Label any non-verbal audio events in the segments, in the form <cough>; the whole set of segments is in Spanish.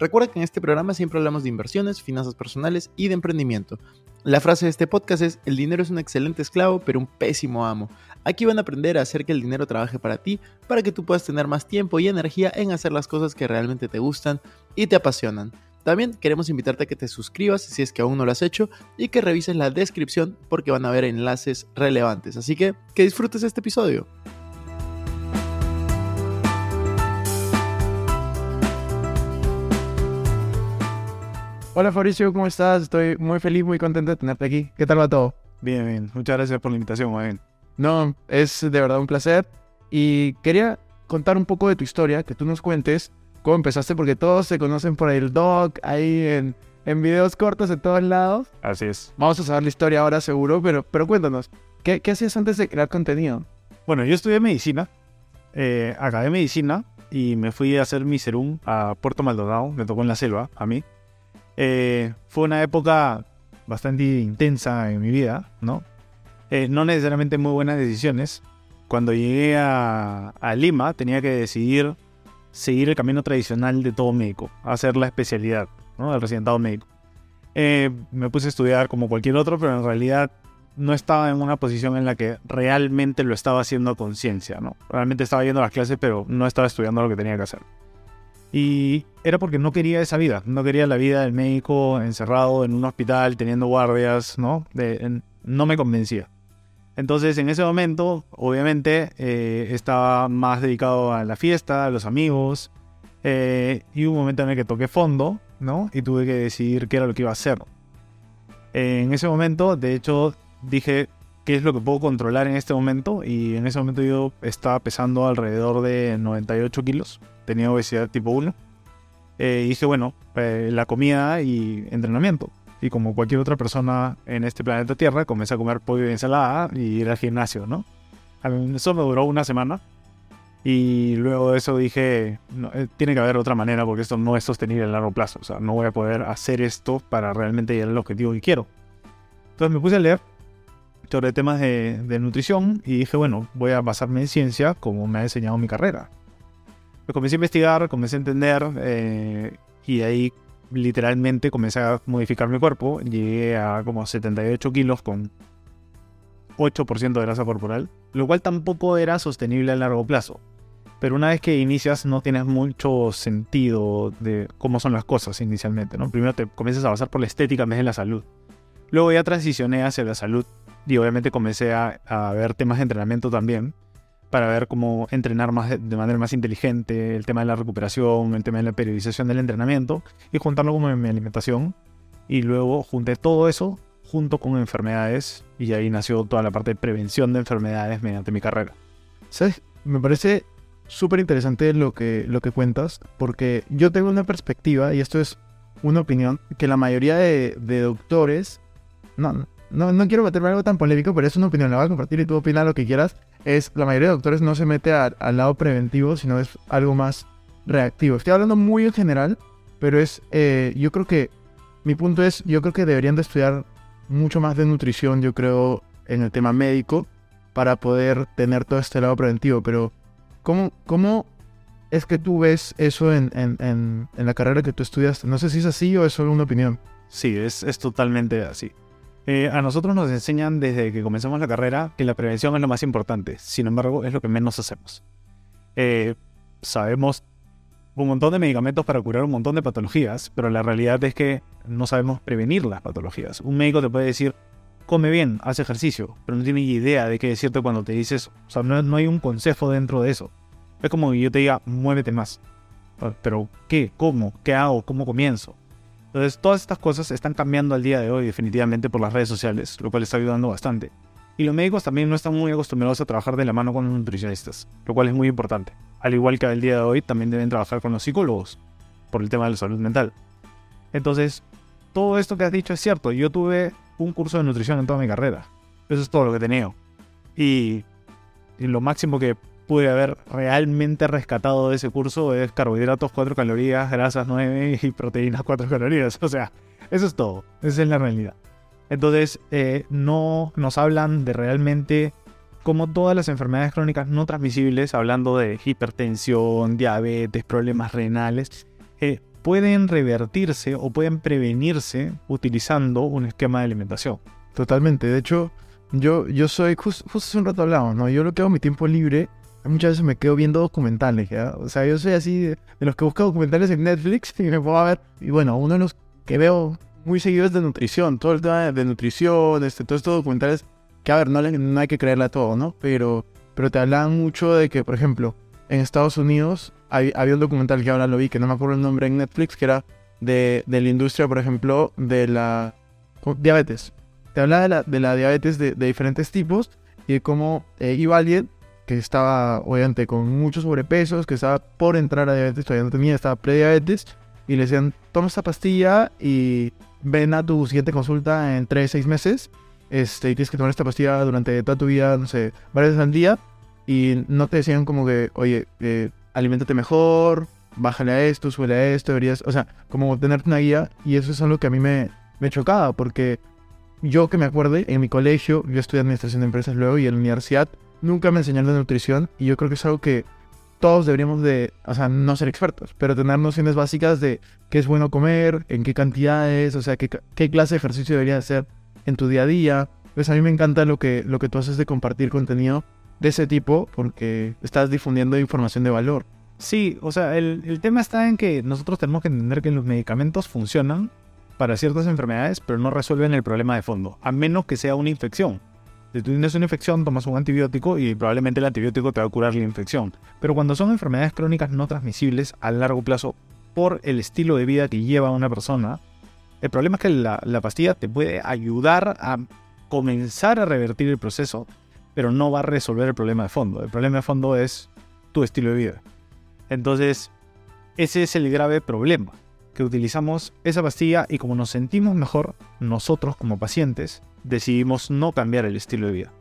Recuerda que en este programa siempre hablamos de inversiones, finanzas personales y de emprendimiento. La frase de este podcast es, el dinero es un excelente esclavo, pero un pésimo amo. Aquí van a aprender a hacer que el dinero trabaje para ti, para que tú puedas tener más tiempo y energía en hacer las cosas que realmente te gustan y te apasionan. También queremos invitarte a que te suscribas si es que aún no lo has hecho y que revises la descripción porque van a haber enlaces relevantes. Así que que disfrutes este episodio. Hola Fabricio, ¿cómo estás? Estoy muy feliz, muy contento de tenerte aquí. ¿Qué tal va todo? Bien, bien. Muchas gracias por la invitación, bien. No, es de verdad un placer. Y quería contar un poco de tu historia, que tú nos cuentes cómo empezaste, porque todos se conocen por el doc, ahí en, en videos cortos en todos lados. Así es. Vamos a saber la historia ahora seguro, pero, pero cuéntanos, ¿qué, ¿qué hacías antes de crear contenido? Bueno, yo estudié medicina, eh, acabé medicina y me fui a hacer mi serum a Puerto Maldonado, me tocó en la selva, a mí. Eh, fue una época bastante intensa en mi vida, ¿no? Eh, no necesariamente muy buenas decisiones. Cuando llegué a, Lima tenía que decidir seguir el camino tradicional de todo médico, hacer la especialidad, ¿no? El residentado médico. Eh, me puse a estudiar como cualquier otro, pero en realidad no estaba en una posición en la que realmente lo estaba haciendo a conciencia, ¿no? Realmente estaba yendo a las clases, pero no estaba estudiando lo que tenía que hacer. Y era porque no quería esa vida, no quería la vida del médico encerrado en un hospital, teniendo guardias, ¿no? no me convencía. Entonces en ese momento, obviamente, eh, estaba más dedicado a la fiesta, a los amigos, eh, y un momento en el que toqué fondo, ¿no? Y tuve que decidir qué era lo que iba a hacer. en ese momento, de hecho, dije, ¿qué es lo que puedo controlar en este momento? Y en ese momento yo estaba pesando alrededor de 98 kilos tenía obesidad tipo 1. Eh, dije, bueno, eh, la comida y entrenamiento. Y como cualquier otra persona en este planeta Tierra, comencé a comer pollo y ensalada y ir al gimnasio, ¿no? Eso me duró una semana. Y luego de eso dije, eh, tiene que haber otra manera porque esto no es sostenible a largo plazo. O sea, no voy a poder hacer esto para realmente llegar al objetivo que quiero. Entonces me puse a leer sobre temas de, de nutrición y dije, bueno, voy a basarme en ciencia como me ha enseñado mi carrera comencé a investigar, comencé a entender eh, y ahí literalmente comencé a modificar mi cuerpo. Llegué a como 78 kilos con 8% de grasa corporal, lo cual tampoco era sostenible a largo plazo. Pero una vez que inicias no tienes mucho sentido de cómo son las cosas inicialmente, ¿no? Primero te comienzas a basar por la estética en vez de la salud. Luego ya transicioné hacia la salud y obviamente comencé a, ver temas de entrenamiento también para ver cómo entrenar más de manera más inteligente, el tema de la recuperación, el tema de la periodización del entrenamiento y juntarlo con mi alimentación. Y luego junté todo eso junto con enfermedades y ahí nació toda la parte de prevención de enfermedades mediante mi carrera. ¿Sabes? Me parece súper interesante lo que, lo que cuentas porque yo tengo una perspectiva y esto es una opinión que la mayoría de, de doctores, no, no, no quiero meterme algo tan polémico, pero es una opinión, la voy a compartir y tú opinas lo que quieras. Es la mayoría de doctores no se mete al lado preventivo, sino es algo más reactivo. Estoy hablando muy en general, pero es, eh, yo creo que, mi punto es, yo creo que deberían de estudiar mucho más de nutrición, yo creo, en el tema médico, para poder tener todo este lado preventivo. Pero, ¿cómo, cómo es que tú ves eso en, en, en, en la carrera que tú estudias? No sé si es así o es solo una opinión. Sí, es, es totalmente así. Eh, a nosotros nos enseñan desde que comenzamos la carrera que la prevención es lo más importante, sin embargo es lo que menos hacemos. Eh, sabemos un montón de medicamentos para curar un montón de patologías, pero la realidad es que no sabemos prevenir las patologías. Un médico te puede decir, come bien, haz ejercicio, pero no tiene idea de qué decirte cuando te dices, o sea, no, no hay un consejo dentro de eso. Es como que yo te diga, muévete más. Pero, ¿qué? ¿Cómo? ¿Qué hago? ¿Cómo comienzo? Entonces, todas estas cosas están cambiando al día de hoy definitivamente por las redes sociales, lo cual está ayudando bastante. Y los médicos también no están muy acostumbrados a trabajar de la mano con los nutricionistas, lo cual es muy importante. Al igual que al día de hoy, también deben trabajar con los psicólogos, por el tema de la salud mental. Entonces, todo esto que has dicho es cierto. Yo tuve un curso de nutrición en toda mi carrera. Eso es todo lo que he tenido. Y, lo máximo que pude haber realmente rescatado de ese curso es carbohidratos 4 calorías, grasas 9 y proteínas 4 calorías. <laughs> O sea, eso es todo. Esa es la realidad. Entonces, eh, no nos hablan de realmente cómo todas las enfermedades crónicas no transmisibles, hablando de hipertensión, diabetes, problemas renales, eh, pueden revertirse o pueden prevenirse utilizando un esquema de alimentación. Totalmente. De hecho, yo, yo soy, justo hace un rato hablamos, ¿no? Yo lo que hago en mi tiempo libre, muchas veces me quedo viendo documentales, ¿ya? O sea, yo soy así de, los que busco documentales en Netflix <laughs> y me puedo ver. Y bueno, uno de los que veo muy seguido de nutrición, todo el tema de nutrición, este, todos estos documentales, que a ver, no, hay que creerle a todo, ¿no? Pero, pero te hablan mucho de que, por ejemplo, en Estados Unidos había un documental que ahora lo vi, que no me acuerdo el nombre en Netflix, que era de, de la industria, por ejemplo, de la diabetes. Te hablaba de la, de la diabetes de, diferentes tipos y de cómo eh, alguien que estaba, obviamente, con muchos sobrepesos, que estaba por entrar a diabetes, todavía no tenía, estaba prediabetes, y le decían, toma esta pastilla y ven a tu siguiente consulta en 3, 6 meses, este, y tienes que tomar esta pastilla durante toda tu vida, no sé, varias veces al día, y no te decían como que, oye, eh, aliméntate mejor, bájale a esto, suele a esto, deberías, o sea, como tenerte una guía, y eso es algo que a mí me, me chocaba, porque yo que me acuerde, en mi colegio, yo estudié administración de empresas luego y en la universidad, nunca me enseñaron de nutrición y yo creo que es algo que todos deberíamos de, o sea, no ser expertos, pero tener nociones básicas de qué es bueno comer, en qué cantidades, o sea, qué, clase de ejercicio deberías hacer en tu día a día. Pues a mí me encanta lo que, lo que tú haces de compartir contenido de ese tipo porque estás difundiendo información de valor. Sí, o sea, el, el tema está en que nosotros tenemos que entender que los medicamentos funcionan para ciertas enfermedades, pero no resuelven el problema de fondo, a menos que sea una infección. Si tú tienes una infección, tomas un antibiótico y probablemente el antibiótico te va a curar la infección. Pero cuando son enfermedades crónicas no transmisibles a largo plazo por el estilo de vida que lleva una persona, el problema es que la, la pastilla te puede ayudar a comenzar a revertir el proceso, pero no va a resolver el problema de fondo. El problema de fondo es tu estilo de vida. Entonces, ese es el grave problema que utilizamos esa pastilla y como nos sentimos mejor, nosotros como pacientes decidimos no cambiar el estilo de vida.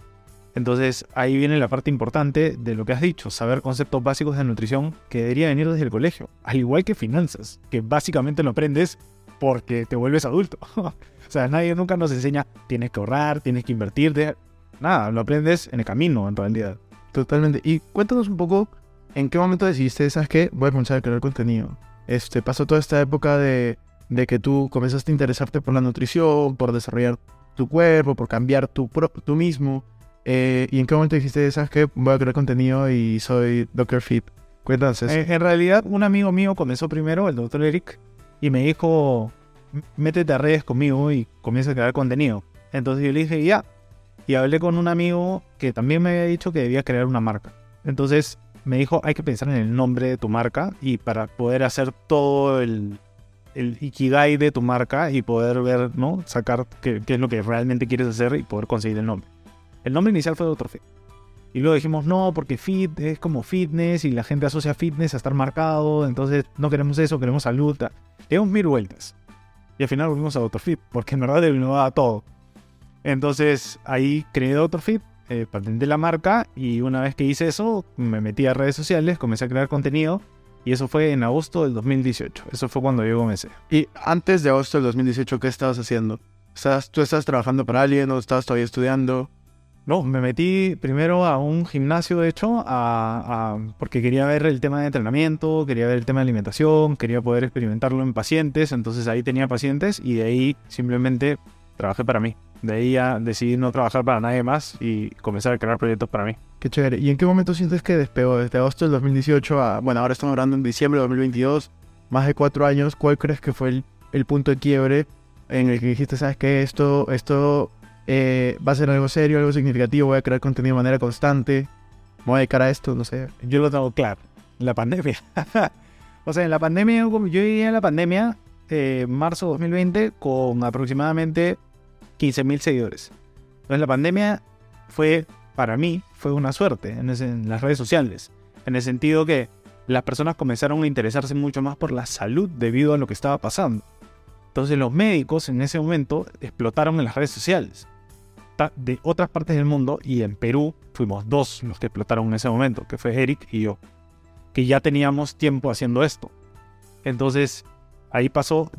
Entonces ahí viene la parte importante de lo que has dicho, saber conceptos básicos de nutrición que debería venir desde el colegio, al igual que finanzas, que básicamente lo aprendes porque te vuelves adulto. <laughs> o sea, nadie nunca nos enseña, tienes que ahorrar, tienes que invertir, nada, lo aprendes en el camino en realidad. Totalmente. Y cuéntanos un poco en qué momento decidiste, ¿sabes qué? Voy a comenzar a crear contenido este, pasó toda esta época de, que tú comenzaste a interesarte por la nutrición, por desarrollar tu cuerpo, por cambiar tu tú mismo. Eh, ¿Y en qué momento dijiste, sabes qué? Voy a crear contenido y soy Dr. Fit. Cuéntanos eso. en realidad, un amigo mío comenzó primero, el Dr. Eric, y me dijo, métete a redes conmigo y comienza a crear contenido. Entonces yo le dije, ya. Y hablé con un amigo que también me había dicho que debía crear una marca. Entonces me dijo, hay que pensar en el nombre de tu marca y para poder hacer todo el, el ikigai de tu marca y poder ver, ¿no? Sacar qué, es lo que realmente quieres hacer y poder conseguir el nombre. El nombre inicial fue Dr. Fit. Y luego dijimos, no, porque fit es como fitness y la gente asocia fitness a estar marcado, entonces no queremos eso, queremos salud. Le dimos mil vueltas. Y al final volvimos a. Fit, porque en verdad a todo. Entonces ahí creé. Fit eh, patenté la marca y una vez que hice eso, me metí a redes sociales, comencé a crear contenido y eso fue en agosto del 2018. Eso fue cuando yo comencé. Y antes de agosto del 2018, ¿qué estabas haciendo? ¿Tú estás trabajando para alguien o estabas todavía estudiando? No, me metí primero a un gimnasio, de hecho, porque quería ver el tema de entrenamiento, quería ver el tema de alimentación, quería poder experimentarlo en pacientes, entonces ahí tenía pacientes y de ahí simplemente trabajé para mí. De ahí ya decidí no trabajar para nadie más y comenzar a crear proyectos para mí. Qué chévere. ¿Y en qué momento sientes que despegó? Desde agosto del 2018 a, bueno, ahora estamos hablando en diciembre de 2022, más de cuatro años. ¿Cuál crees que fue el, punto de quiebre en el que dijiste, sabes que esto, esto eh, va a ser algo serio, algo significativo, voy a crear contenido de manera constante, voy a dedicar a esto, no sé. Yo lo tengo claro, la pandemia. <laughs> o sea, en la pandemia, yo llegué a la pandemia, eh, marzo 2020, con aproximadamente 15.000 seguidores. Entonces la pandemia fue, para mí, fue una suerte en, las redes sociales. En el sentido que las personas comenzaron a interesarse mucho más por la salud debido a lo que estaba pasando. Entonces los médicos en ese momento explotaron en las redes sociales. de otras partes del mundo y en Perú fuimos dos los que explotaron en ese momento, que fue Eric y yo, que ya teníamos tiempo haciendo esto. Entonces, ahí pasó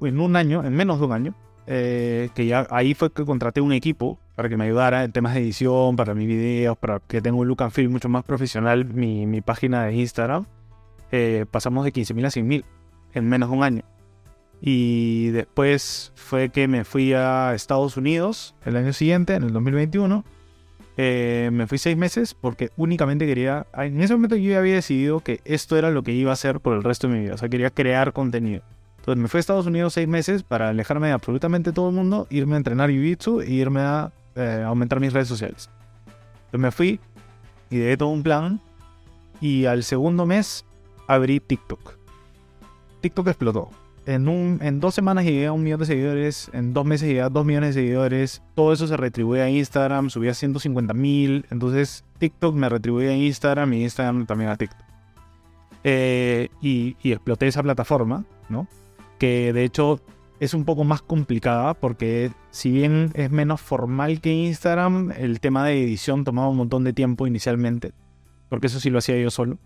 en un año, en menos de un año, eh, que ya ahí fue que contraté un equipo para que me ayudara en temas de edición, para mis videos, para que tenga un look and feel mucho más profesional mi, mi página de Instagram. Eh, pasamos de 15.000 a 100.000 en menos de un año. Y después fue que me fui a Estados Unidos el año siguiente, en el 2021. Eh, me fui seis meses porque únicamente quería... En ese momento yo ya había decidido que esto era lo que iba a hacer por el resto de mi vida. O sea, quería crear contenido. Entonces me fui a Estados Unidos seis meses para alejarme de absolutamente todo el mundo, irme a entrenar Jiu-Jitsu e irme a eh, aumentar mis redes sociales. Entonces me fui, ideé todo un plan y al segundo mes abrí TikTok. TikTok explotó. En, un, en dos semanas llegué a un millón de seguidores, en dos meses llegué a dos millones de seguidores, todo eso se retribuye a Instagram, subí a 150 mil, entonces TikTok me retribuye a Instagram y Instagram también a TikTok. Eh, y, y exploté esa plataforma, ¿no? Que de hecho es un poco más complicada porque si bien es menos formal que Instagram, el tema de edición tomaba un montón de tiempo inicialmente, porque eso sí lo hacía yo solo.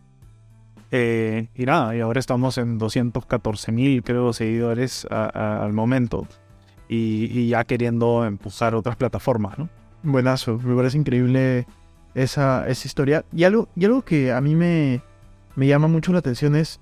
Eh, y nada, y ahora estamos en 214 mil, creo, seguidores a- a- al momento. Y, y ya queriendo empujar otras plataformas, ¿no? Buenazo, me parece increíble esa, esa historia. Y algo, y algo que a mí me, me llama mucho la atención es,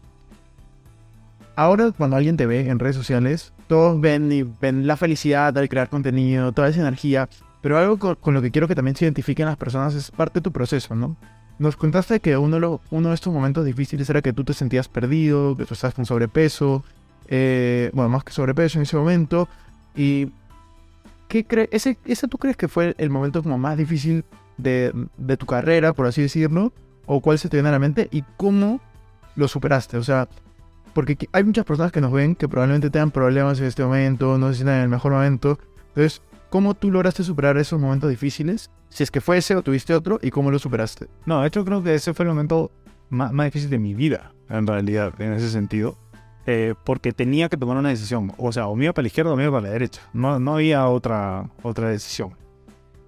ahora cuando alguien te ve en redes sociales, todos ven, y ven la felicidad al crear contenido, toda esa energía, pero algo con, lo que quiero que también se identifiquen las personas es parte de tu proceso, ¿no? Nos contaste que uno, de estos momentos difíciles era que tú te sentías perdido, que tú estabas con sobrepeso, eh, bueno, más que sobrepeso en ese momento, y ¿qué crees? Ese, ¿Ese tú crees que fue el momento como más difícil de, de tu carrera, por así decirlo? ¿O cuál se te viene a la mente? ¿Y cómo lo superaste? O sea, porque hay muchas personas que nos ven que probablemente tengan problemas en este momento, no se sientan en el mejor momento. Entonces, ¿cómo tú lograste superar esos momentos difíciles? Si es que fue ese o tuviste otro, ¿y cómo lo superaste? No, de hecho creo que ese fue el momento más, más difícil de mi vida, en realidad, en ese sentido. Eh, porque tenía que tomar una decisión. O sea, o me iba para la izquierda o me iba para la derecha. No, no había otra, otra decisión.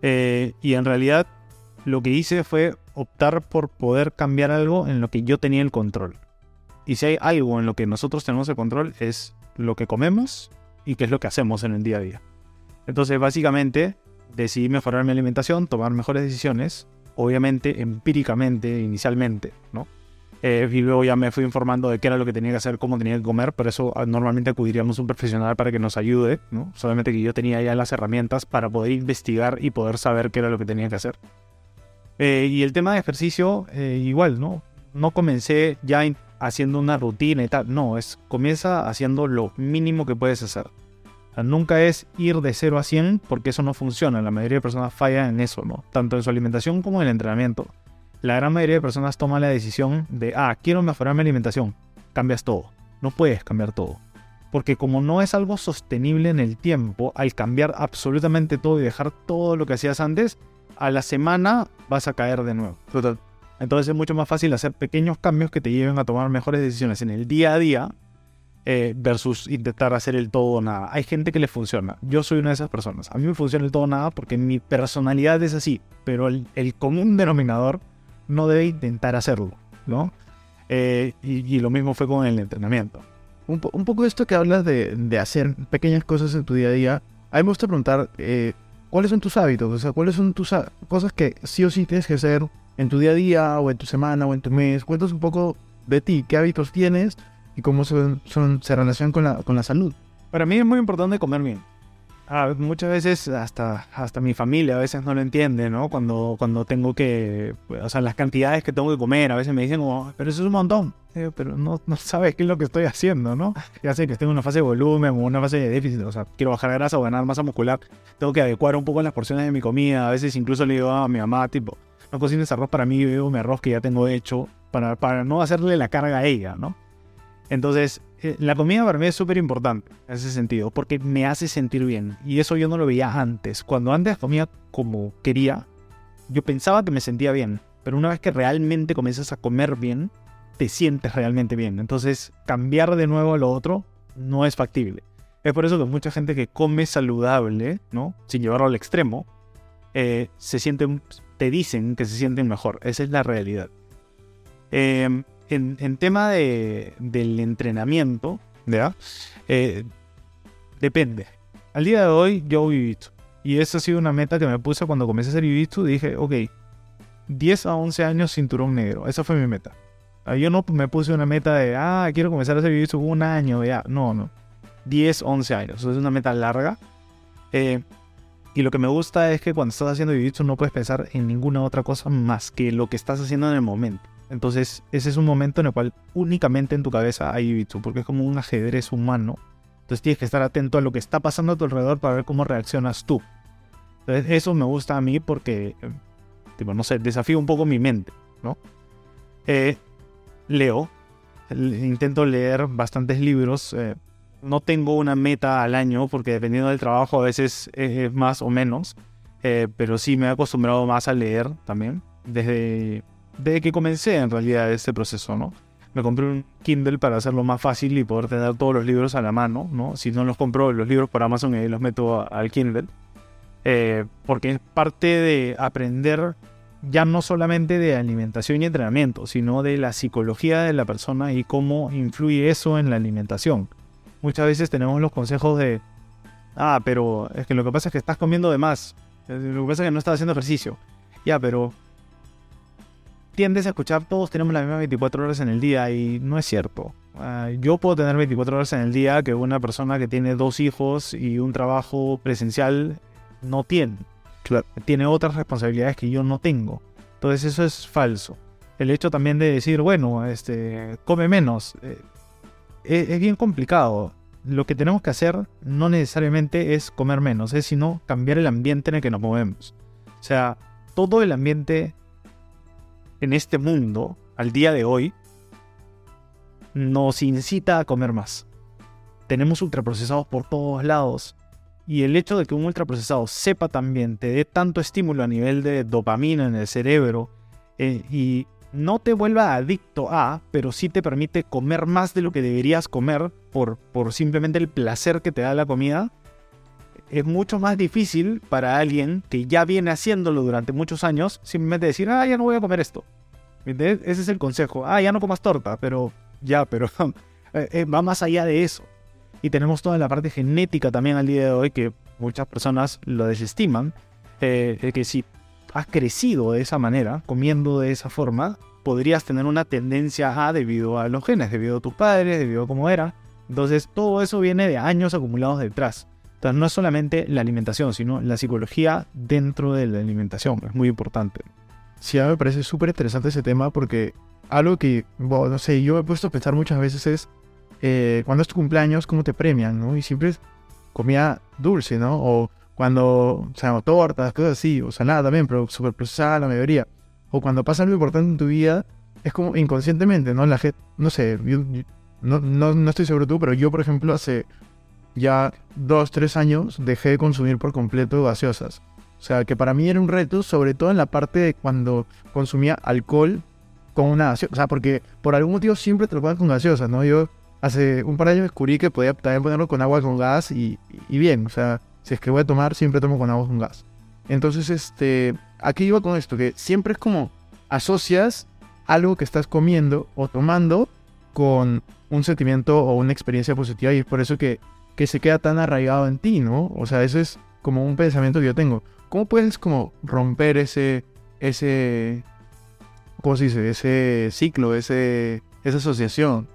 Eh, y en realidad lo que hice fue optar por poder cambiar algo en lo que yo tenía el control. Y si hay algo en lo que nosotros tenemos el control es lo que comemos y qué es lo que hacemos en el día a día. Entonces, básicamente, decidí mejorar mi alimentación, tomar mejores decisiones, obviamente empíricamente inicialmente, ¿no? Eh, y luego ya me fui informando de qué era lo que tenía que hacer, cómo tenía que comer, por eso ah, normalmente acudiríamos a un profesional para que nos ayude, ¿no? Solamente que yo tenía ya las herramientas para poder investigar y poder saber qué era lo que tenía que hacer. Eh, y el tema de ejercicio, eh, igual, ¿no? No comencé ya haciendo una rutina y tal, no, es comienza haciendo lo mínimo que puedes hacer. O nunca es ir de 0 a 100 porque eso no funciona. La mayoría de personas fallan en eso, ¿no? Tanto en su alimentación como en el entrenamiento. La gran mayoría de personas toman la decisión de, ah, quiero mejorar mi alimentación. Cambias todo. No puedes cambiar todo. Porque como no es algo sostenible en el tiempo, al cambiar absolutamente todo y dejar todo lo que hacías antes, a la semana vas a caer de nuevo. Entonces es mucho más fácil hacer pequeños cambios que te lleven a tomar mejores decisiones en el día a día eh, versus intentar hacer el todo o nada. Hay gente que le funciona. Yo soy una de esas personas. A mí me funciona el todo o nada porque mi personalidad es así. Pero el, el común denominador no debe intentar hacerlo, ¿no? Eh, y, y lo mismo fue con el entrenamiento. Un, po- un poco esto que hablas de, de hacer pequeñas cosas en tu día a día, a mí me gusta preguntar, eh, ¿cuáles son tus hábitos? O sea, ¿cuáles son tus cosas que sí o sí tienes que hacer en tu día a día, o en tu semana, o en tu mes? Cuéntanos un poco de ti, qué hábitos tienes y cómo son, son- se relacionan con la, con la salud. Para mí es muy importante comer bien. Ah, muchas veces hasta, hasta mi familia a veces no lo entiende, ¿no? Cuando, cuando tengo que, o sea, las cantidades que tengo que comer, a veces me dicen como, pero eso es un montón. Pero no, no sabes qué es lo que estoy haciendo, ¿no? Ya sé que estoy en una fase de volumen o una fase de déficit, o sea, quiero bajar grasa o ganar masa muscular. Tengo que adecuar un poco las porciones de mi comida. A veces incluso le digo a mi mamá, tipo, no cocines arroz para mí, veo mi arroz que ya tengo hecho, para, para no hacerle la carga a ella, ¿no? Entonces, eh, la comida para mí es súper importante en ese sentido, porque me hace sentir bien. Y eso yo no lo veía antes. Cuando antes comía como quería, yo pensaba que me sentía bien. Pero una vez que realmente comienzas a comer bien, te sientes realmente bien. Entonces, cambiar de nuevo a lo otro no es factible. Es por eso que mucha gente que come saludable, ¿no? Sin llevarlo al extremo, eh, se sienten, te dicen que se sienten mejor. Esa es la realidad. Em, en, en, tema de, del entrenamiento, ¿ya? Eh, depende. Al día de hoy yo voy visto. Y esa ha sido una meta que me puse cuando comencé a hacer jiu Dije, ok, 10 a 11 años cinturón negro. Esa fue mi meta. Ah, yo no me puse una meta de, ah, quiero comenzar a hacer jiu un año, ya. No, no. 10, 11 años. Eso es una meta larga. Eh, y lo que me gusta es que cuando estás haciendo jiu no puedes pensar en ninguna otra cosa más que lo que estás haciendo en el momento. Entonces, ese es un momento en el cual únicamente en tu cabeza hay jiu porque es como un ajedrez humano. Entonces tienes que estar atento a lo que está pasando a tu alrededor para ver cómo reaccionas tú. Entonces, eso me gusta a mí porque, eh, tipo, no sé, desafío un poco mi mente, ¿no? Eh, leo, intento leer bastantes libros. Eh, no tengo una meta al año porque dependiendo del trabajo a veces es más o menos. Eh, pero sí me he acostumbrado más a leer también. Desde, desde que comencé en realidad este proceso, ¿no? Me compré un Kindle para hacerlo más fácil y poder tener todos los libros a la mano, ¿no? Si no los compro los libros por Amazon y los meto al Kindle. Eh, porque es parte de aprender ya no solamente de alimentación y entrenamiento, sino de la psicología de la persona y cómo influye eso en la alimentación. Muchas veces tenemos los consejos de, ah, pero es que lo que pasa es que estás comiendo de más, lo que pasa es que no estás haciendo ejercicio. Ya, pero tiendes a escuchar, todos tenemos las mismas 24 horas en el día y no es cierto. Ah, yo puedo tener 24 horas en el día que una persona que tiene dos hijos y un trabajo presencial no tiene. Tiene otras responsabilidades que yo no tengo. Entonces eso es falso. El hecho también de decir, bueno, este, come menos, eh, es, bien complicado. Lo que tenemos que hacer no necesariamente es comer menos, es sino cambiar el ambiente en el que nos movemos. O sea, todo el ambiente en este mundo, al día de hoy, nos incita a comer más. Tenemos ultraprocesados por todos lados. Y el hecho de que un ultraprocesado sepa también, te dé tanto estímulo a nivel de dopamina en el cerebro eh, y no te vuelva adicto a, pero sí te permite comer más de lo que deberías comer por, por simplemente el placer que te da la comida, es mucho más difícil para alguien que ya viene haciéndolo durante muchos años, simplemente decir, ah, ya no voy a comer esto. Ese es el consejo. Ah, ya no comas torta, pero <laughs> ya, pero <laughs> eh, eh, va más allá de eso. Y tenemos toda la parte genética también al día de hoy que muchas personas lo desestiman. Eh, que si has crecido de esa manera, comiendo de esa forma, podrías tener una tendencia a debido a los genes, debido a tus padres, debido a cómo era. Entonces todo eso viene de años acumulados detrás. Entonces no es solamente la alimentación, sino la psicología dentro de la alimentación. Es muy importante. Sí, a mí me parece súper interesante ese tema porque algo que, bueno, no sé, yo he puesto a pensar muchas veces es eh, cuando es tu cumpleaños, cómo te premian, ¿no? Y siempre es comida dulce, ¿no? O cuando, o sea, tortas, cosas así, o sea, nada también, pero súper procesada la mayoría. O cuando pasa algo importante en tu vida, es como inconscientemente, ¿no? La gente, no sé, no, no, no estoy seguro tú, pero yo, por ejemplo, hace ya dos, tres años dejé de consumir por completo gaseosas. O sea, que para mí era un reto, sobre todo en la parte de cuando consumía alcohol con una gaseosa. O sea, porque por algún motivo siempre te lo pones con gaseosas, ¿no? Yo hace un par de años descubrí que podía también ponerlo con agua con gas y, bien, o sea, si es que voy a tomar, siempre tomo con agua con gas. Entonces, este, aquí iba con esto, que siempre es como asocias algo que estás comiendo o tomando con un sentimiento o una experiencia positiva y es por eso que, que se queda tan arraigado en ti, ¿no? O sea, eso es como un pensamiento que yo tengo. ¿Cómo puedes como romper ese, ese, ¿cómo se dice? Ese ciclo, ese, esa asociación.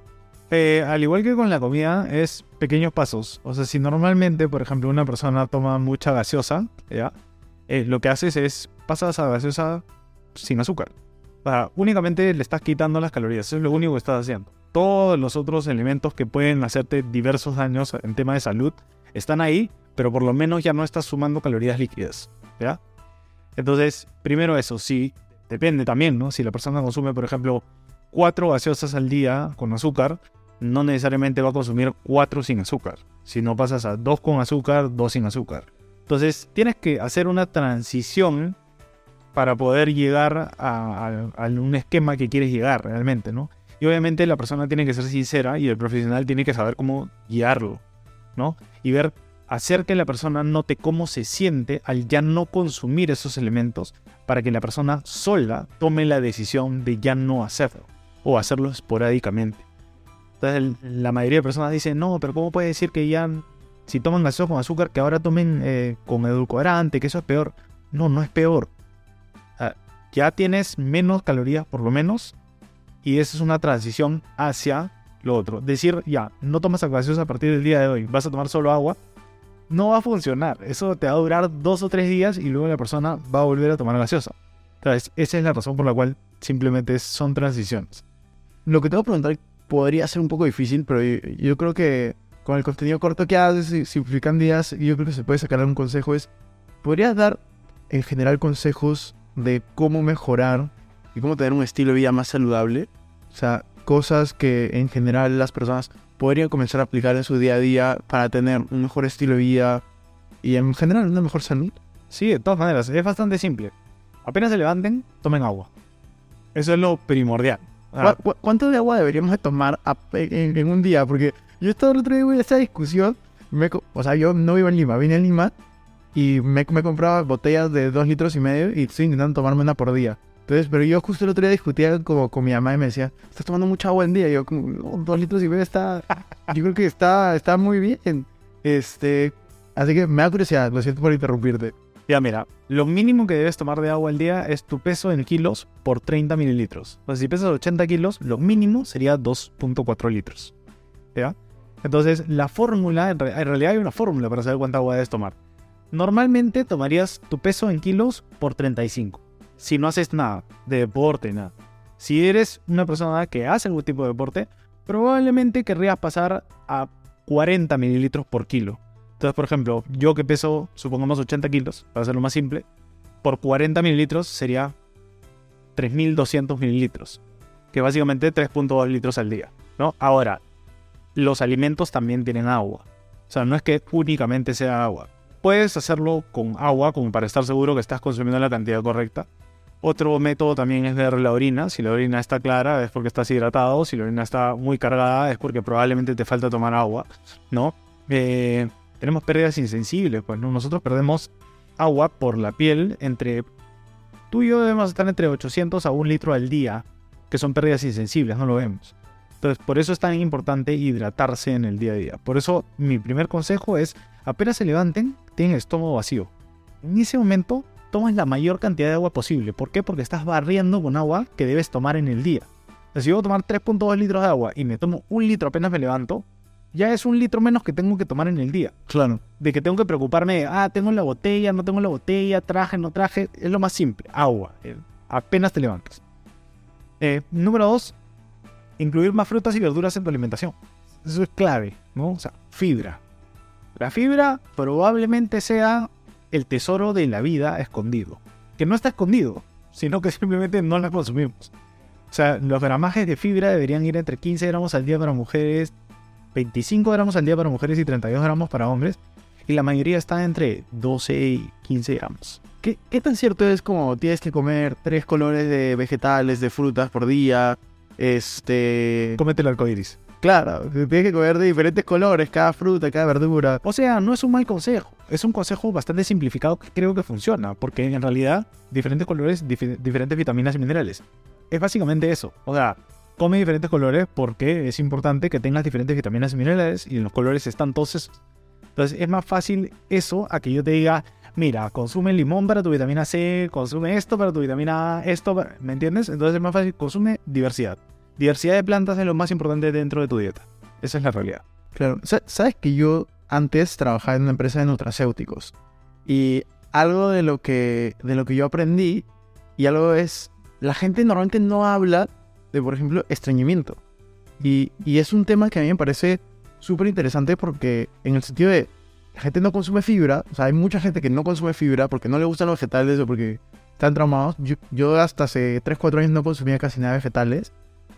Eh, al igual que con la comida, es pequeños pasos. O sea, si normalmente, por ejemplo, una persona toma mucha gaseosa, ¿ya? Eh, lo que haces es pasas a gaseosa sin azúcar. O sea, únicamente le estás quitando las calorías. Eso es lo único que estás haciendo. Todos los otros elementos que pueden hacerte diversos daños en tema de salud están ahí, pero por lo menos ya no estás sumando calorías líquidas. ¿Ya? Entonces, primero eso, sí, depende también, ¿no? Si la persona consume, por ejemplo, cuatro gaseosas al día con azúcar, no necesariamente va a consumir cuatro sin azúcar. Si no pasas a dos con azúcar, dos sin azúcar. Entonces tienes que hacer una transición para poder llegar a, un esquema que quieres llegar realmente, ¿no? Y obviamente la persona tiene que ser sincera y el profesional tiene que saber cómo guiarlo, ¿no? Y ver hacer que la persona note cómo se siente al ya no consumir esos elementos para que la persona sola tome la decisión de ya no hacerlo o hacerlo esporádicamente. Entonces la mayoría de personas dicen, no, pero ¿cómo puede decir que ya si toman gaseosa con azúcar que ahora tomen eh, con edulcorante, que eso es peor? No, no es peor. Ya tienes menos calorías por lo menos y esa es una transición hacia lo otro. Decir, ya, no tomas gaseosa a partir del día de hoy, vas a tomar solo agua, no va a funcionar. Eso te va a durar dos o tres días y luego la persona va a volver a tomar gaseosa. Entonces, esa es la razón por la cual simplemente son transiciones. Lo que te voy a preguntar podría ser un poco difícil, pero yo, creo que con el contenido corto que haces, simplificando días, yo creo que se puede sacar un consejo. Es, ¿podrías dar en general consejos de cómo mejorar y cómo tener un estilo de vida más saludable? O sea, cosas que en general las personas podrían comenzar a aplicar en su día a día para tener un mejor estilo de vida y en general una mejor salud. Sí, de todas maneras, es bastante simple. Apenas se levanten, tomen agua. Eso es lo primordial. Ah. ¿Cuánto de agua deberíamos de tomar en, un día? Porque yo estaba el otro día en esa discusión. o sea, yo no vivo en Lima, vine en Lima y me, me compraba botellas de dos litros y medio y estoy intentando tomarme una por día. Entonces, pero yo justo el otro día discutía como con mi mamá y me decía, estás tomando mucha agua en día. Y yo, como, dos litros y medio está, <laughs> yo creo que está, está muy bien. Este, así que me da curiosidad, lo siento por interrumpirte. Ya, mira, lo mínimo que debes tomar de agua al día es tu peso en kilos por 30 mililitros. Entonces, si pesas 80 kilos, lo mínimo sería 2.4 litros. ¿Ya? Entonces, la fórmula, en realidad hay una fórmula para saber cuánta agua debes tomar. Normalmente tomarías tu peso en kilos por 35 si no haces nada de deporte, nada. Si eres una persona que hace algún tipo de deporte, probablemente querrías pasar a 40 mililitros por kilo. Entonces, por ejemplo, yo que peso, supongamos 80 kilos, para hacerlo más simple, por 40 mililitros sería 3.200 mililitros, que básicamente 3.2 litros al día. ¿no? Ahora, los alimentos también tienen agua. O sea, no es que únicamente sea agua. Puedes hacerlo con agua, como para estar seguro que estás consumiendo la cantidad correcta. Otro método también es ver la orina. Si la orina está clara es porque estás hidratado. Si la orina está muy cargada es porque probablemente te falta tomar agua, ¿no? Eh, tenemos pérdidas insensibles, pues nosotros perdemos agua por la piel entre... Tú y yo debemos estar entre 800 a 1 litro al día, que son pérdidas insensibles, no lo vemos. Entonces, por eso es tan importante hidratarse en el día a día. Por eso mi primer consejo es, apenas se levanten, tienen estómago vacío. En ese momento tomas la mayor cantidad de agua posible. ¿Por qué? Porque estás barriendo con agua que debes tomar en el día. si yo voy a tomar 3.2 litros de agua y me tomo un litro apenas me levanto, ya es un litro menos que tengo que tomar en el día. Claro. De que tengo que preocuparme, ah, tengo la botella, no tengo la botella, traje, no traje. Es lo más simple, agua. Eh, apenas te levantas. Eh, número dos, incluir más frutas y verduras en tu alimentación. Eso es clave, ¿no? O sea, fibra. La fibra probablemente sea el tesoro de la vida escondido. Que no está escondido, sino que simplemente no la consumimos. O sea, los gramajes de fibra deberían ir entre 15 gramos al día para mujeres, 25 gramos al día para mujeres y 32 gramos para hombres. Y la mayoría está entre 12 y 15 gramos. ¿Qué, ¿Qué, tan cierto es como tienes que comer tres colores de vegetales, de frutas por día? Este. Cómete el arcoiris. Claro, tienes que comer de diferentes colores, cada fruta, cada verdura. O sea, no es un mal consejo. Es un consejo bastante simplificado que creo que funciona, porque en realidad diferentes colores, diferentes vitaminas y minerales. Es básicamente eso. O sea, come diferentes colores porque es importante que tengas diferentes vitaminas y minerales y en los colores están esos. Entonces es más fácil eso a que yo te diga, mira, consume limón para tu vitamina C, consume esto para tu vitamina A, esto, ¿me entiendes? Entonces es más fácil, consume diversidad diversidad de plantas es lo más importante dentro de tu dieta. Esa es la realidad. Claro. Sabes que yo antes trabajaba en una empresa de nutracéuticos. Y algo de lo que, de lo que yo aprendí, y algo es, la gente normalmente no habla de, por ejemplo, estreñimiento. Y, y es un tema que a mí me parece súper interesante porque en el sentido de, la gente no consume fibra, o sea, hay mucha gente que no consume fibra porque no le gustan los vegetales o porque están traumados. Yo, yo hasta hace 3, 4 años no consumía casi nada de vegetales.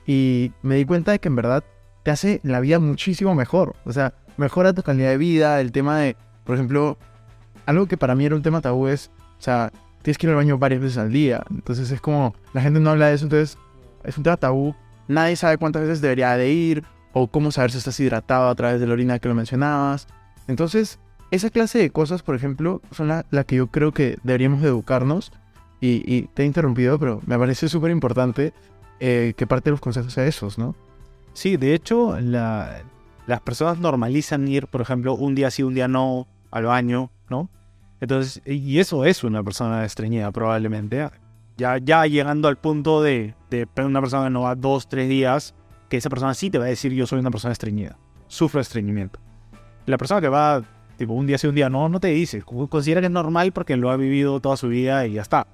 Y me di cuenta de que en verdad te hace la vida muchísimo mejor. O sea, mejora tu calidad de vida. El tema de, por ejemplo, algo que para mí era un tema tabú es, o sea, tienes que ir al baño varias veces al día. Entonces es como, la gente no habla de eso, entonces es un tema tabú. Nadie sabe cuántas veces debería de ir o cómo saber si estás hidratado a través de la orina que lo mencionabas. Entonces, esa clase de cosas, por ejemplo, son la, la que yo creo que deberíamos de educarnos. Y, y te he interrumpido, pero me parece súper importante eh, que parte de los consejos sea esos, ¿no? Sí, de hecho, la- las personas normalizan ir, por ejemplo, un día sí, un día no, al baño, ¿no? Entonces, y eso es una persona estreñida probablemente. Ya, ya llegando al punto de, de una persona que no va dos, tres días, que esa persona sí te va a decir yo soy una persona estreñida, sufro estreñimiento. La persona que va, tipo, un día sí, un día no, no te dice, considera que es normal porque lo ha vivido toda su vida y ya está.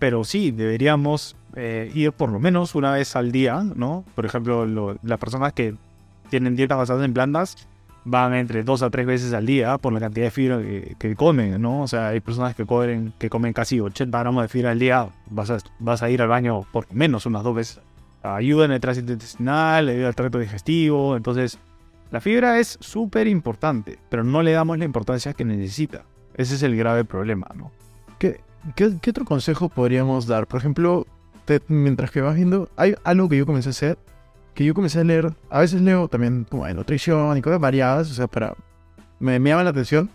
Pero sí, deberíamos eh, ir por lo menos una vez al día, ¿no? Por ejemplo, lo- las personas que tienen dietas basadas en plantas van entre dos a tres veces al día por la cantidad de fibra que, que comen, ¿no? O sea, hay personas que que comen casi 80 gramos de fibra al día, vas a, vas a ir al baño por menos unas dos veces. Ayuda en el tránsito intestinal, ayuda al tracto digestivo, entonces la fibra es súper importante, pero no le damos la importancia que necesita. Ese es el grave problema, ¿no? ¿Qué, qué, qué otro consejo podríamos dar? Por ejemplo, te- mientras que vas viendo, hay algo que yo comencé a hacer, que yo comencé a leer, a veces leo también como de nutrición y cosas variadas, o sea, para... Me, me llama la atención.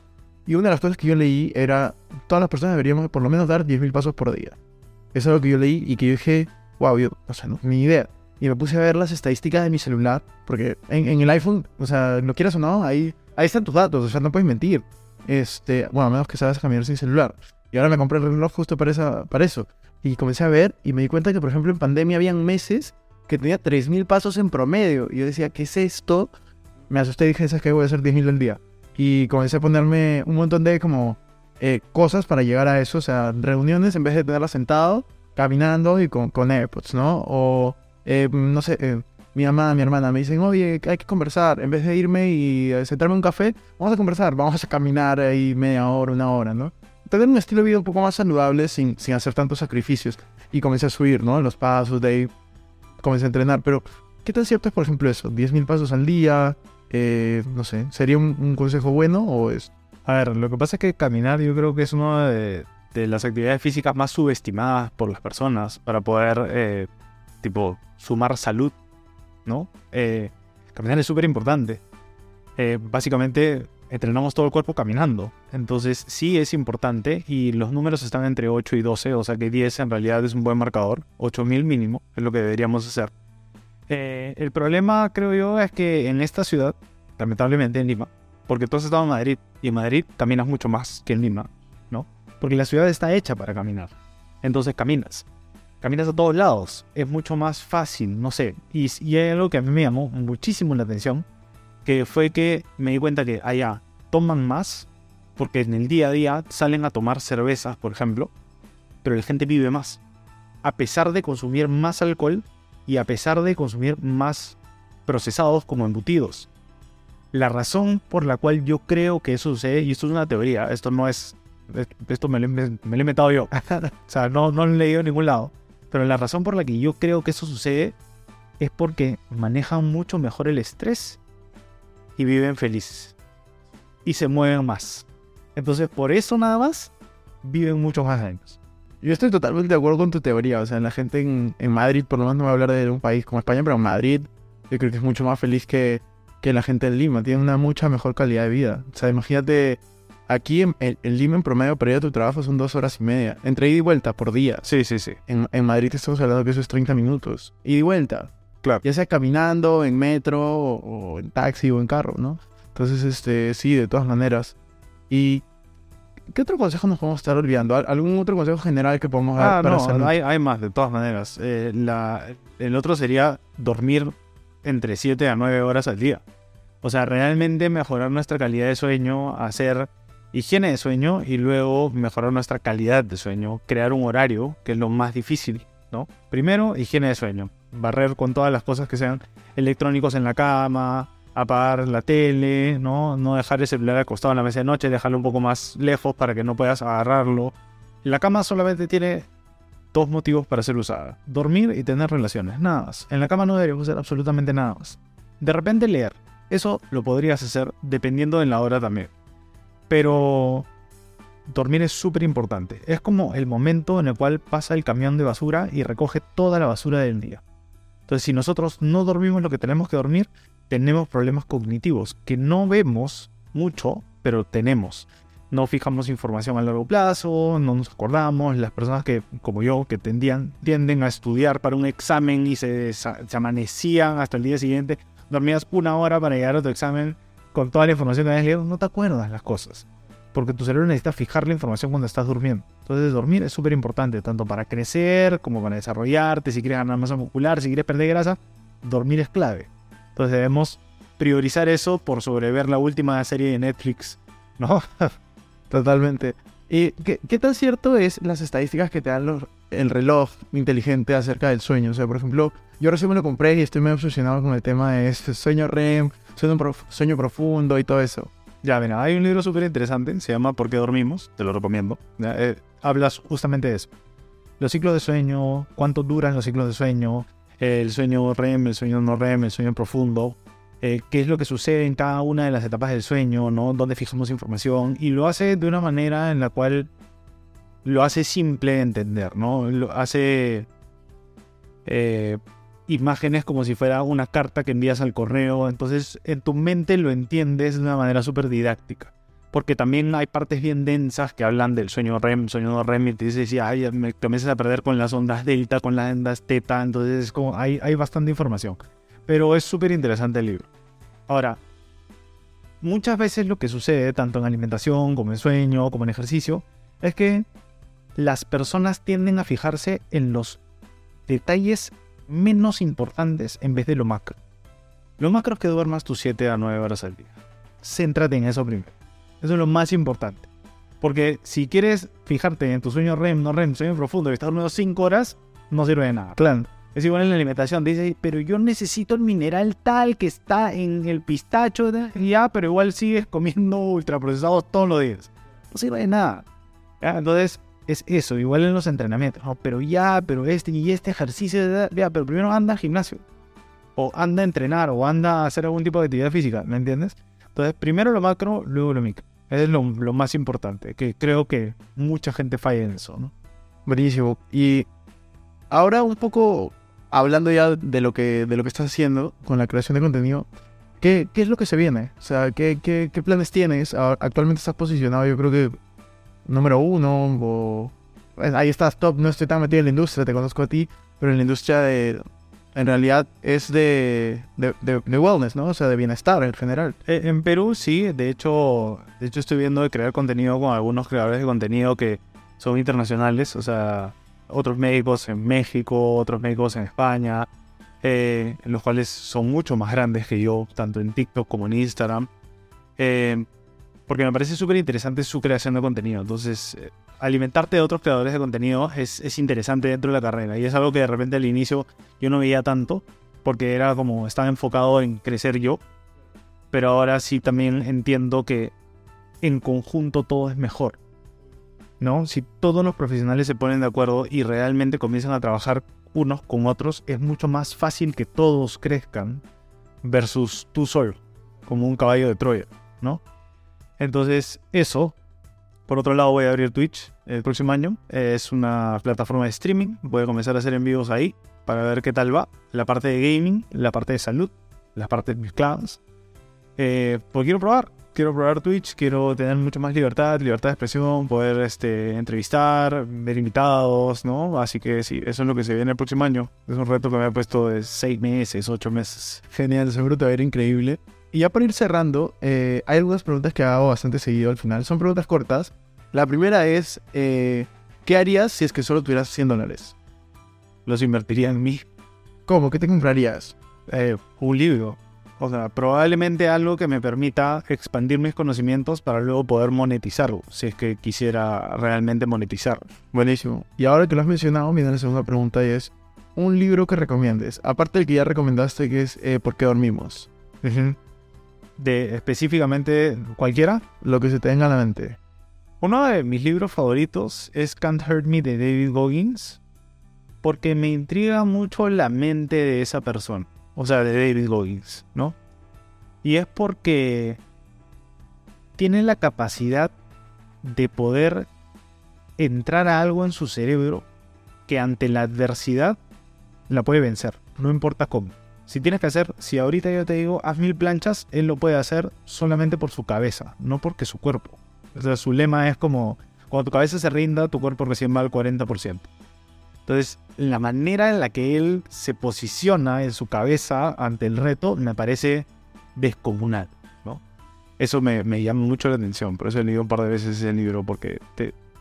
Y una de las cosas que yo leí era, todas las personas deberíamos por lo menos dar 10.000 pasos por día. Eso es algo que yo leí y que yo dije, wow, yo, o sea, no, ni idea. Y me puse a ver las estadísticas de mi celular, porque en, en el iPhone, o sea, lo quieras o no, ahí, ahí están tus datos, o sea, no puedes mentir. Este, bueno, a menos que sabes caminar sin celular. Y ahora me compré el reloj justo para, esa, para eso. Y comencé a ver y me di cuenta que, por ejemplo, en pandemia habían meses que tenía 3.000 pasos en promedio. Y yo decía, ¿qué es esto? Me asusté y dije, ¿sabes qué? Voy a hacer 10.000 al día. Y comencé a ponerme un montón de como eh, cosas para llegar a eso. O sea, reuniones en vez de tenerlas sentado, caminando y con, con AirPods, ¿no? O, eh, no sé, eh, mi mamá, mi hermana me dicen, oye, hay que conversar. En vez de irme y eh, sentarme en un café, vamos a conversar, vamos a caminar ahí media hora, una hora, ¿no? Tener un estilo de vida un poco más saludable sin, sin hacer tantos sacrificios. Y comencé a subir, ¿no? Los pasos, de ahí comencé a entrenar. Pero, ¿qué tan cierto es, por ejemplo, eso? ¿10.000 pasos al día? Eh, no sé, ¿sería un, consejo bueno o es...? A ver, lo que pasa es que caminar yo creo que es una de, las actividades físicas más subestimadas por las personas para poder, eh, tipo, sumar salud, ¿no? Eh, caminar es súper importante. Básicamente entrenamos todo el cuerpo caminando. Entonces sí es importante y los números están entre 8 y 12, o sea que 10 en realidad es un buen marcador. 8000 mínimo es lo que deberíamos hacer. Eh, el problema creo yo es que en esta ciudad, lamentablemente en Lima, porque tú has estado en Madrid y en Madrid caminas mucho más que en Lima, ¿no? Porque la ciudad está hecha para caminar. Entonces caminas. Caminas a todos lados. Es mucho más fácil, no sé. Y, y hay algo que a mí me llamó muchísimo la atención, que fue que me di cuenta que allá toman más, porque en el día a día salen a tomar cervezas, por ejemplo, pero la gente vive más. A pesar de consumir más alcohol y a pesar de consumir más procesados como embutidos. La razón por la cual yo creo que eso sucede, y esto es una teoría, esto no es. Esto me lo he inventado yo. <laughs> o sea, no, no lo he leído en ningún lado. Pero la razón por la que yo creo que eso sucede es porque manejan mucho mejor el estrés y viven felices. Y se mueven más. Entonces, por eso nada más, viven muchos más años. Yo estoy totalmente de acuerdo con tu teoría. O sea, la gente en, en Madrid, por lo menos no voy a hablar de un país como España, pero en Madrid yo creo que es mucho más feliz que, que la gente en Lima. Tiene una mucha mejor calidad de vida. O sea, imagínate, aquí en, en- en Lima en promedio para ir a tu trabajo son dos horas y media. Entre ida y vuelta por día. Sí, sí, sí. En, en Madrid estamos hablando que eso es 30 minutos. Ida y vuelta. Claro. Ya sea caminando, en metro, o, o en taxi o en carro, ¿no? Entonces, este, sí, de todas maneras. ¿Y qué otro consejo nos podemos estar olvidando? ¿Al- ¿Algún otro consejo general que podemos dar Ah, para no, salud? hay, hay más, de todas maneras. Eh, la- el otro sería dormir entre 7 a 9 horas al día. O sea, realmente mejorar nuestra calidad de sueño, hacer higiene de sueño y luego mejorar nuestra calidad de sueño, crear un horario, que es lo más difícil, ¿no? Primero, higiene de sueño, barrer con todas las cosas que sean electrónicos en la cama, apagar la tele, ¿no? No dejar el celular acostado en la mesa de noche, dejarlo un poco más lejos para que no puedas agarrarlo. La cama solamente tiene dos motivos para ser usada. Dormir y tener relaciones, nada más. En la cama no deberíamos hacer absolutamente nada más. De repente leer. Eso lo podrías hacer dependiendo de la hora también. Pero dormir es súper importante. Es como el momento en el cual pasa el camión de basura y recoge toda la basura del día. Entonces, si nosotros no dormimos lo que tenemos que dormir, tenemos problemas cognitivos que no vemos mucho pero tenemos. No fijamos información a largo plazo, no nos acordamos. Las personas que, como yo, que tendían, tienden a estudiar para un examen y se, se amanecían hasta el día siguiente, dormías una hora para llegar a tu examen con toda la información que habías leído, no te acuerdas las cosas. Porque tu cerebro necesita fijar la información cuando estás durmiendo. Entonces dormir es súper importante, tanto para crecer como para desarrollarte, si quieres ganar masa muscular, si quieres perder grasa, dormir es clave. Entonces debemos priorizar eso por sobre ver la última serie de Netflix, ¿no? <laughs> Totalmente. ¿Y qué, qué, tan cierto es las estadísticas que te dan los, el reloj inteligente acerca del sueño? O sea, por ejemplo, yo recién me lo compré y estoy muy obsesionado con el tema de este sueño REM, sueño, prof, sueño profundo y todo eso. Ya, mira, hay un libro súper interesante, se llama ¿Por qué dormimos? Te lo recomiendo. Eh, hablas justamente de eso. Los ciclos de sueño, cuánto duran los ciclos de sueño, el sueño REM, el sueño no REM, el sueño profundo, eh, qué es lo que sucede en cada una de las etapas del sueño, ¿no? Dónde fijamos información y lo hace de una manera en la cual lo hace simple de entender, ¿no? Lo hace eh, imágenes como si fuera una carta que envías al correo, entonces en tu mente lo entiendes de una manera súper didáctica. Porque también hay partes bien densas que hablan del sueño REM, sueño no REM, y te dices, ay, me comienzas a perder con las ondas delta, con las ondas teta, entonces es como, hay, hay bastante información pero es súper interesante el libro. Ahora, muchas veces lo que sucede, tanto en alimentación como en sueño, como en ejercicio, es que las personas tienden a fijarse en los detalles menos importantes en vez de lo macro. Lo macro es que duermas tus 7 a 9 horas al día. Céntrate en eso primero. Eso es lo más importante. Porque si quieres fijarte en tu sueño REM, no REM, sueño profundo y estás durmiendo 5 horas, no sirve de nada. Claro. Es igual en la alimentación. Dice, pero yo necesito el mineral tal que está en el pistacho. Ya, pero igual sigues comiendo ultraprocesados todos los días. No sirve de nada. Entonces, es eso. Igual en los entrenamientos. pero ya, pero este y este ejercicio. Ya, pero primero anda al gimnasio. O anda a entrenar. O anda a hacer algún tipo de actividad física. ¿Me entiendes? Entonces, primero lo macro, luego lo micro. Es lo, lo más importante. Que creo que mucha gente falla en eso, ¿no? Buenísimo. Y ahora un poco hablando ya de lo que, de lo que estás haciendo con la creación de contenido, ¿qué, qué es lo que se viene? O sea, ¿qué, qué, qué planes tienes? Actualmente estás posicionado, yo creo que número uno, o ahí estás top, no estoy tan metido en la industria, te conozco a ti, pero en la industria de, en realidad es de, de, de, wellness, ¿no? O sea, de bienestar en general. Eh, en Perú sí, de hecho, de hecho estoy viendo crear contenido con algunos creadores de contenido que son internacionales, o sea, otros médicos en México, otros médicos en España, eh, los cuales son mucho más grandes que yo, tanto en TikTok como en Instagram. Eh, porque me parece súper interesante su creación de contenido. Entonces, eh, alimentarte de otros creadores de contenido es, es, interesante dentro de la carrera. Y es algo que de repente al inicio yo no veía tanto, porque era como estaba enfocado en crecer yo. Pero ahora sí también entiendo que en conjunto todo es mejor. ¿no? Si todos los profesionales se ponen de acuerdo y realmente comienzan a trabajar unos con otros, es mucho más fácil que todos crezcan versus tú solo, como un caballo de Troya, ¿no? Entonces, eso. Por otro lado, voy a abrir Twitch el próximo año. Es una plataforma de streaming. Voy a comenzar a hacer envíos ahí para ver qué tal va. La parte de gaming, la parte de salud, las partes mezcladas. Eh, pues quiero probar quiero probar Twitch, quiero tener mucho más libertad, libertad de expresión, poder este, entrevistar, ver invitados, ¿no? Así que sí, eso es lo que se viene el próximo año. Es un reto que me ha puesto de seis meses, ocho meses. Genial, seguro te va a ir increíble. Y ya para ir cerrando, eh, hay algunas preguntas que hago bastante seguido al final. Son preguntas cortas. La primera es, eh, ¿qué harías si es que solo tuvieras 100 dólares? Los invertiría en mí. ¿Cómo? ¿Qué te comprarías? Eh, un libro. O sea, probablemente algo que me permita expandir mis conocimientos para luego poder monetizarlo, si es que quisiera realmente monetizar. Buenísimo. Y ahora que lo has mencionado, viene la segunda pregunta y es, un libro que recomiendes, aparte del que ya recomendaste que es ¿Por qué dormimos? De específicamente cualquiera. Lo que se te venga a la mente. Uno de mis libros favoritos es Can't Hurt Me de David Goggins, porque me intriga mucho la mente de esa persona o sea, de David Goggins, ¿no? Y es porque tiene la capacidad de poder entrar a algo en su cerebro que ante la adversidad la puede vencer, no importa cómo. Si tienes que hacer, si ahorita yo te digo, haz mil planchas, él lo puede hacer solamente por su cabeza, no porque su cuerpo. O sea, su lema es como, cuando tu cabeza se rinda, tu cuerpo recién va al 40%. Entonces, la manera en la que él se posiciona en su cabeza ante el reto me parece descomunal, ¿no? Eso me, llama mucho la atención, por eso he leído un par de veces ese libro, porque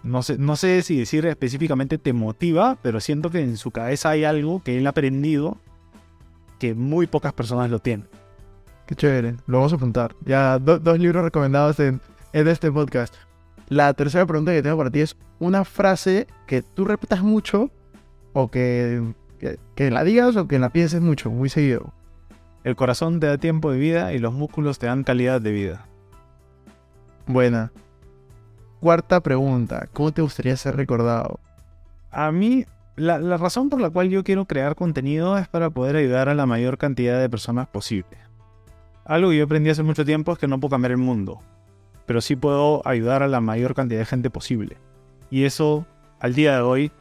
no, sé, no sé si decir específicamente te motiva, pero siento que en su cabeza hay algo que él ha aprendido que muy pocas personas lo tienen. Qué chévere, lo vamos a apuntar. Ya do- dos libros recomendados en, en este podcast. La tercera pregunta que tengo para ti es una frase que tú repitas mucho o que, que, que la digas o que la pienses mucho, muy seguido. El corazón te da tiempo de vida y los músculos te dan calidad de vida. Buena. Cuarta pregunta, ¿cómo te gustaría ser recordado? A mí, la, la razón por la cual yo quiero crear contenido es para poder ayudar a la mayor cantidad de personas posible. Algo que yo aprendí hace mucho tiempo es que no puedo cambiar el mundo, pero sí puedo ayudar a la mayor cantidad de gente posible. Y eso, al día de hoy,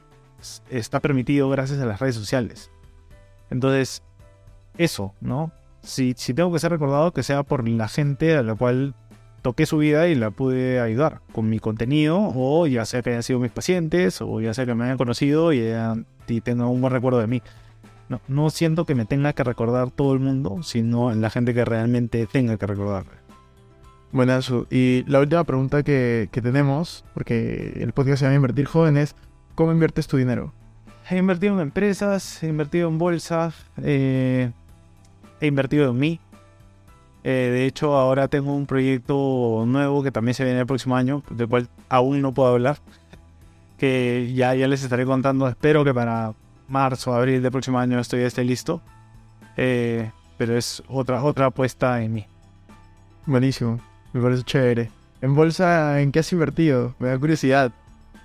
está permitido gracias a las redes sociales. Entonces, eso, ¿no? Si, si tengo que ser recordado, que sea por la gente a la cual toqué su vida y la pude ayudar con mi contenido, o ya sea que hayan sido mis pacientes, o ya sea que me hayan conocido y, y tengan un buen recuerdo de mí. No, no siento que me tenga que recordar todo el mundo, sino la gente que realmente tenga que recordarme. Buenazo. Y la última pregunta que, que tenemos, porque el podcast se llama Invertir Joven, es ¿cómo inviertes tu dinero? He invertido en empresas, he invertido en bolsas, eh, he invertido en mí. Eh, de hecho, ahora tengo un proyecto nuevo que también se viene el próximo año, del cual aún no puedo hablar. Que ya, ya les estaré contando. Espero que para marzo abril del próximo año esto ya esté listo. Eh, pero es otra, otra apuesta en mí. Buenísimo, me parece chévere. ¿En bolsa en qué has invertido? Me da curiosidad.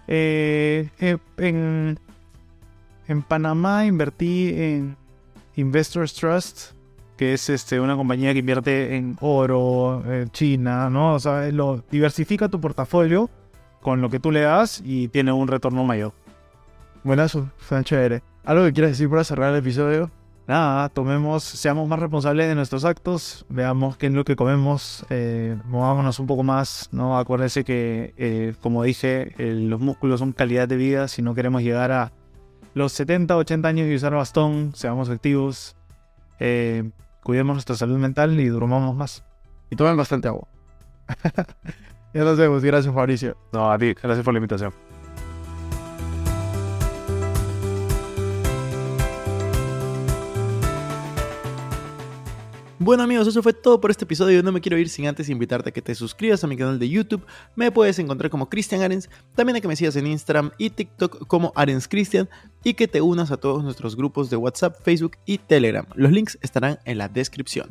Eh, en, en Panamá invertí en Investors Trust, que es este, una compañía que invierte en oro, eh, China, ¿no? O sea, lo, diversifica tu portafolio con lo que tú le das y tiene un retorno mayor. Buenazo, suena chévere. ¿Algo que quieras decir para cerrar el episodio? Nada, tomemos, seamos más responsables de nuestros actos, veamos qué es lo que comemos, eh, movámonos un poco más, ¿no? Acuérdense que, eh, como dije, eh, los músculos son calidad de vida, si no queremos llegar a los 70, 80 años y usar bastón, seamos activos, eh, cuidemos nuestra salud mental y durmamos más. Y tomen bastante agua. <laughs> ya nos vemos, gracias Fabricio. No, a ti, gracias por la invitación. Bueno amigos, eso fue todo por este episodio. No me quiero ir sin antes invitarte a que te suscribas a mi canal de YouTube. Me puedes encontrar como Cristian Arens, también a que me sigas en Instagram y TikTok como Arens Cristian y que te unas a todos nuestros grupos de WhatsApp, Facebook y Telegram. Los links estarán en la descripción.